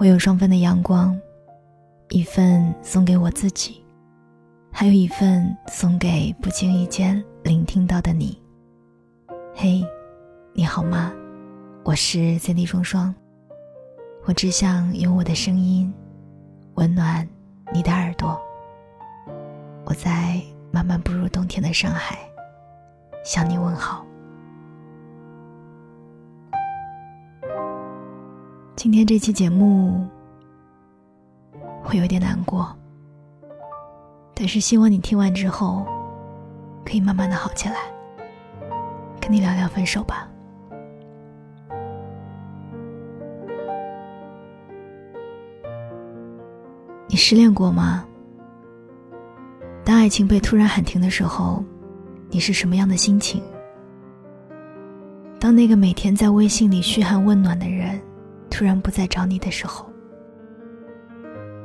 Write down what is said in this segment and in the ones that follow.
我有双份的阳光，一份送给我自己，还有一份送给不经意间聆听到的你。嘿，你好吗？我是 Cindy 双双，我只想用我的声音温暖你的耳朵。我在慢慢步入冬天的上海，向你问好。今天这期节目会有点难过，但是希望你听完之后可以慢慢的好起来。跟你聊聊分手吧。你失恋过吗？当爱情被突然喊停的时候，你是什么样的心情？当那个每天在微信里嘘寒问暖的人。突然不再找你的时候，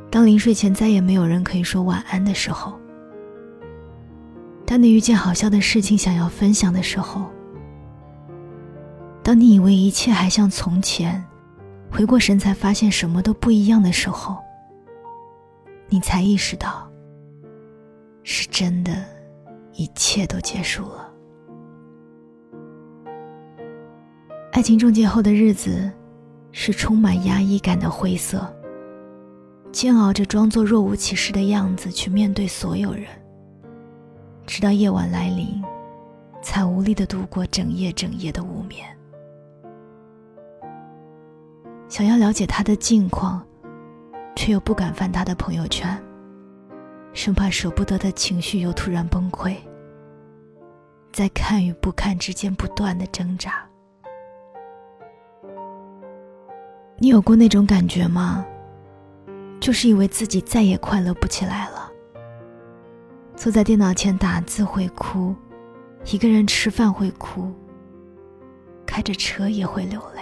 当临睡前再也没有人可以说晚安的时候，当你遇见好笑的事情想要分享的时候，当你以为一切还像从前，回过神才发现什么都不一样的时候，你才意识到，是真的，一切都结束了。爱情终结后的日子。是充满压抑感的灰色。煎熬着装作若无其事的样子去面对所有人，直到夜晚来临，才无力的度过整夜整夜的无眠。想要了解他的近况，却又不敢翻他的朋友圈，生怕舍不得的情绪又突然崩溃，在看与不看之间不断的挣扎。你有过那种感觉吗？就是以为自己再也快乐不起来了。坐在电脑前打字会哭，一个人吃饭会哭，开着车也会流泪。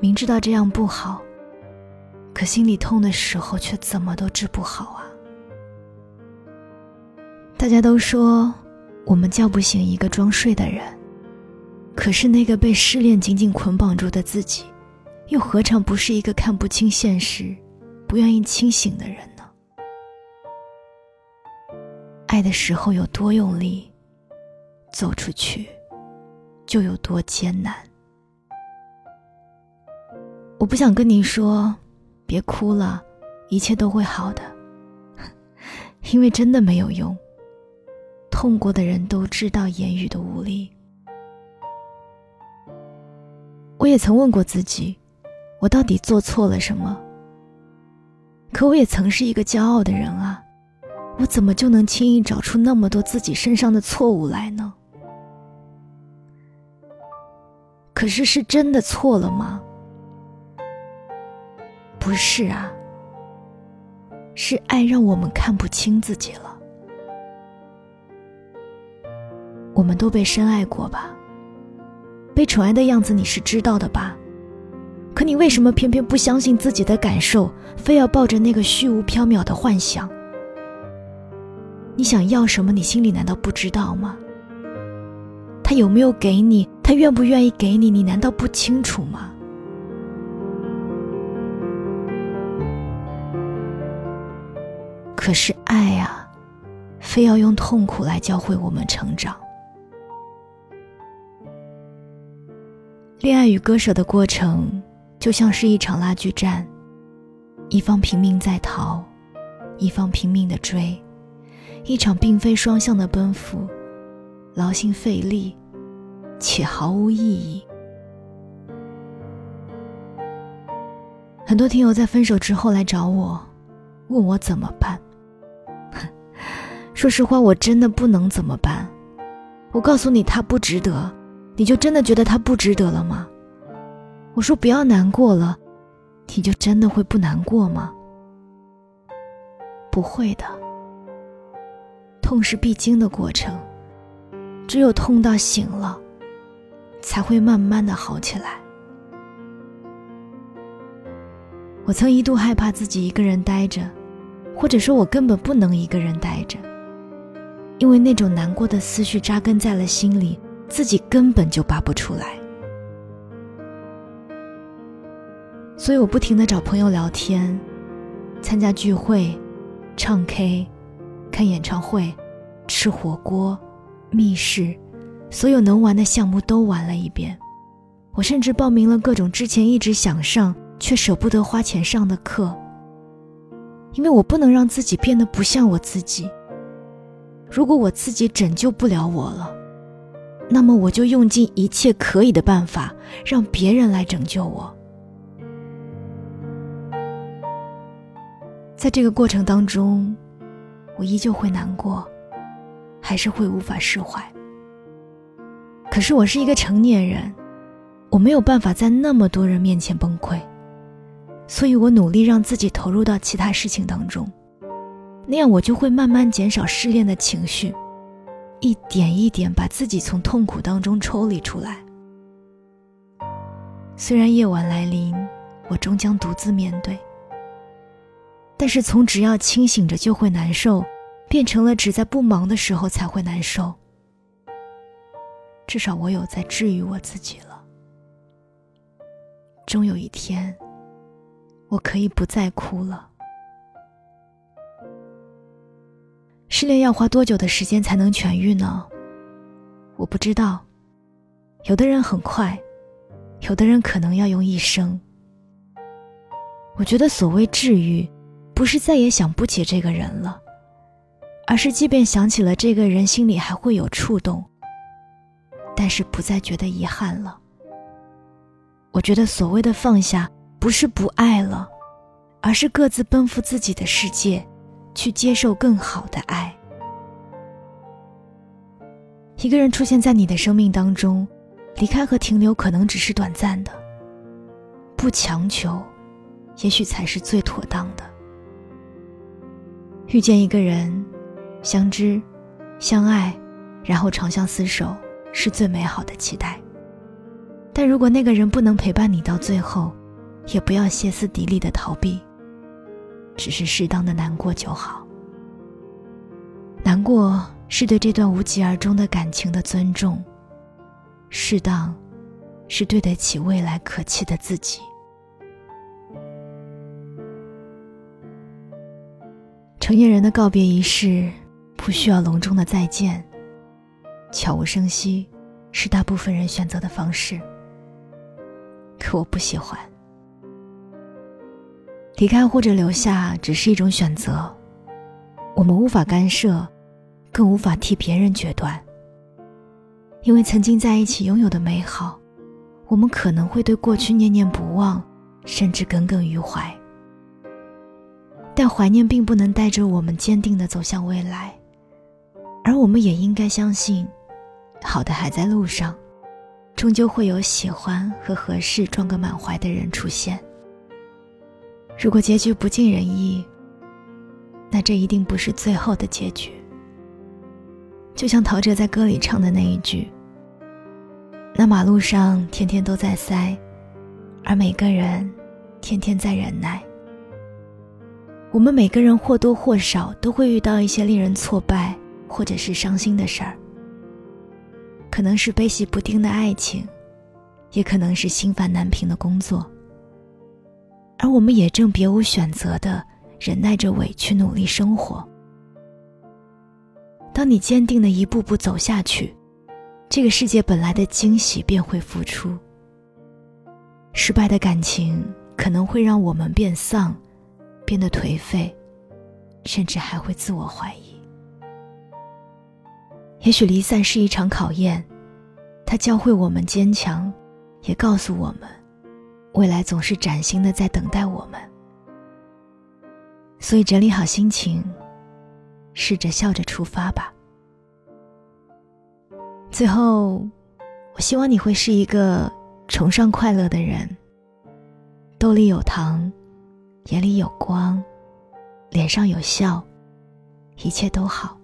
明知道这样不好，可心里痛的时候却怎么都治不好啊！大家都说我们叫不醒一个装睡的人，可是那个被失恋紧紧捆绑住的自己。又何尝不是一个看不清现实、不愿意清醒的人呢？爱的时候有多用力，走出去就有多艰难。我不想跟你说，别哭了，一切都会好的，因为真的没有用。痛过的人都知道言语的无力。我也曾问过自己。我到底做错了什么？可我也曾是一个骄傲的人啊，我怎么就能轻易找出那么多自己身上的错误来呢？可是是真的错了吗？不是啊，是爱让我们看不清自己了。我们都被深爱过吧？被宠爱的样子你是知道的吧？可你为什么偏偏不相信自己的感受，非要抱着那个虚无缥缈的幻想？你想要什么？你心里难道不知道吗？他有没有给你？他愿不愿意给你？你难道不清楚吗？可是爱啊，非要用痛苦来教会我们成长。恋爱与割舍的过程。就像是一场拉锯战，一方拼命在逃，一方拼命的追，一场并非双向的奔赴，劳心费力，且毫无意义。很多听友在分手之后来找我，问我怎么办。说实话，我真的不能怎么办。我告诉你，他不值得，你就真的觉得他不值得了吗？我说不要难过了，你就真的会不难过吗？不会的，痛是必经的过程，只有痛到醒了，才会慢慢的好起来。我曾一度害怕自己一个人待着，或者说我根本不能一个人待着，因为那种难过的思绪扎根在了心里，自己根本就拔不出来。所以我不停的找朋友聊天，参加聚会，唱 K，看演唱会，吃火锅，密室，所有能玩的项目都玩了一遍。我甚至报名了各种之前一直想上却舍不得花钱上的课，因为我不能让自己变得不像我自己。如果我自己拯救不了我了，那么我就用尽一切可以的办法，让别人来拯救我。在这个过程当中，我依旧会难过，还是会无法释怀。可是我是一个成年人。我没有办法在那么多人面前崩溃，所以我努力让自己投入到其他事情当中，那样我就会慢慢减少失恋的情绪，一点一点把自己从痛苦当中抽离出来。虽然夜晚来临，我终将独自面对，但是从只要清醒着就会难受，变成了只在不忙的时候才会难受。至少我有在治愈我自己了。终有一天，我可以不再哭了。失恋要花多久的时间才能痊愈呢？我不知道。有的人很快，有的人可能要用一生。我觉得所谓治愈，不是再也想不起这个人了，而是即便想起了这个人，心里还会有触动，但是不再觉得遗憾了。我觉得所谓的放下，不是不爱了，而是各自奔赴自己的世界，去接受更好的爱。一个人出现在你的生命当中，离开和停留可能只是短暂的，不强求，也许才是最妥当的。遇见一个人，相知、相爱，然后长相厮守，是最美好的期待。但如果那个人不能陪伴你到最后，也不要歇斯底里的逃避，只是适当的难过就好。难过是对这段无疾而终的感情的尊重，适当，是对得起未来可期的自己。成年人的告别仪式，不需要隆重的再见，悄无声息，是大部分人选择的方式。可我不喜欢，离开或者留下只是一种选择，我们无法干涉，更无法替别人决断。因为曾经在一起拥有的美好，我们可能会对过去念念不忘，甚至耿耿于怀。但怀念并不能带着我们坚定的走向未来，而我们也应该相信，好的还在路上。终究会有喜欢和合适装个满怀的人出现。如果结局不尽人意，那这一定不是最后的结局。就像陶喆在歌里唱的那一句：“那马路上天天都在塞，而每个人天天在忍耐。”我们每个人或多或少都会遇到一些令人挫败或者是伤心的事儿。可能是悲喜不定的爱情，也可能是心烦难平的工作，而我们也正别无选择的忍耐着委屈，努力生活。当你坚定的一步步走下去，这个世界本来的惊喜便会付出。失败的感情可能会让我们变丧，变得颓废，甚至还会自我怀疑。也许离散是一场考验，它教会我们坚强，也告诉我们，未来总是崭新的在等待我们。所以整理好心情，试着笑着出发吧。最后，我希望你会是一个崇尚快乐的人，兜里有糖，眼里有光，脸上有笑，一切都好。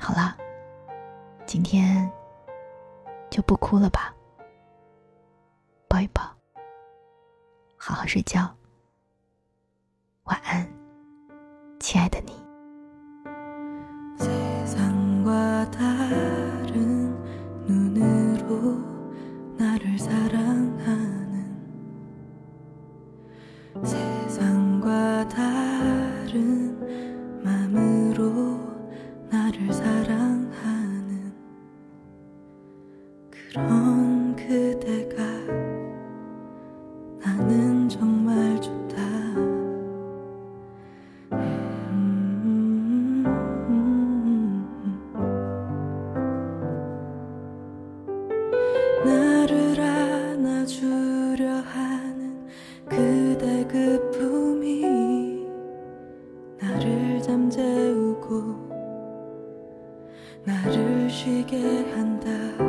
好了，今天就不哭了吧，抱一抱，好好睡觉，晚安，亲爱的你。 나를 쉬게 한다.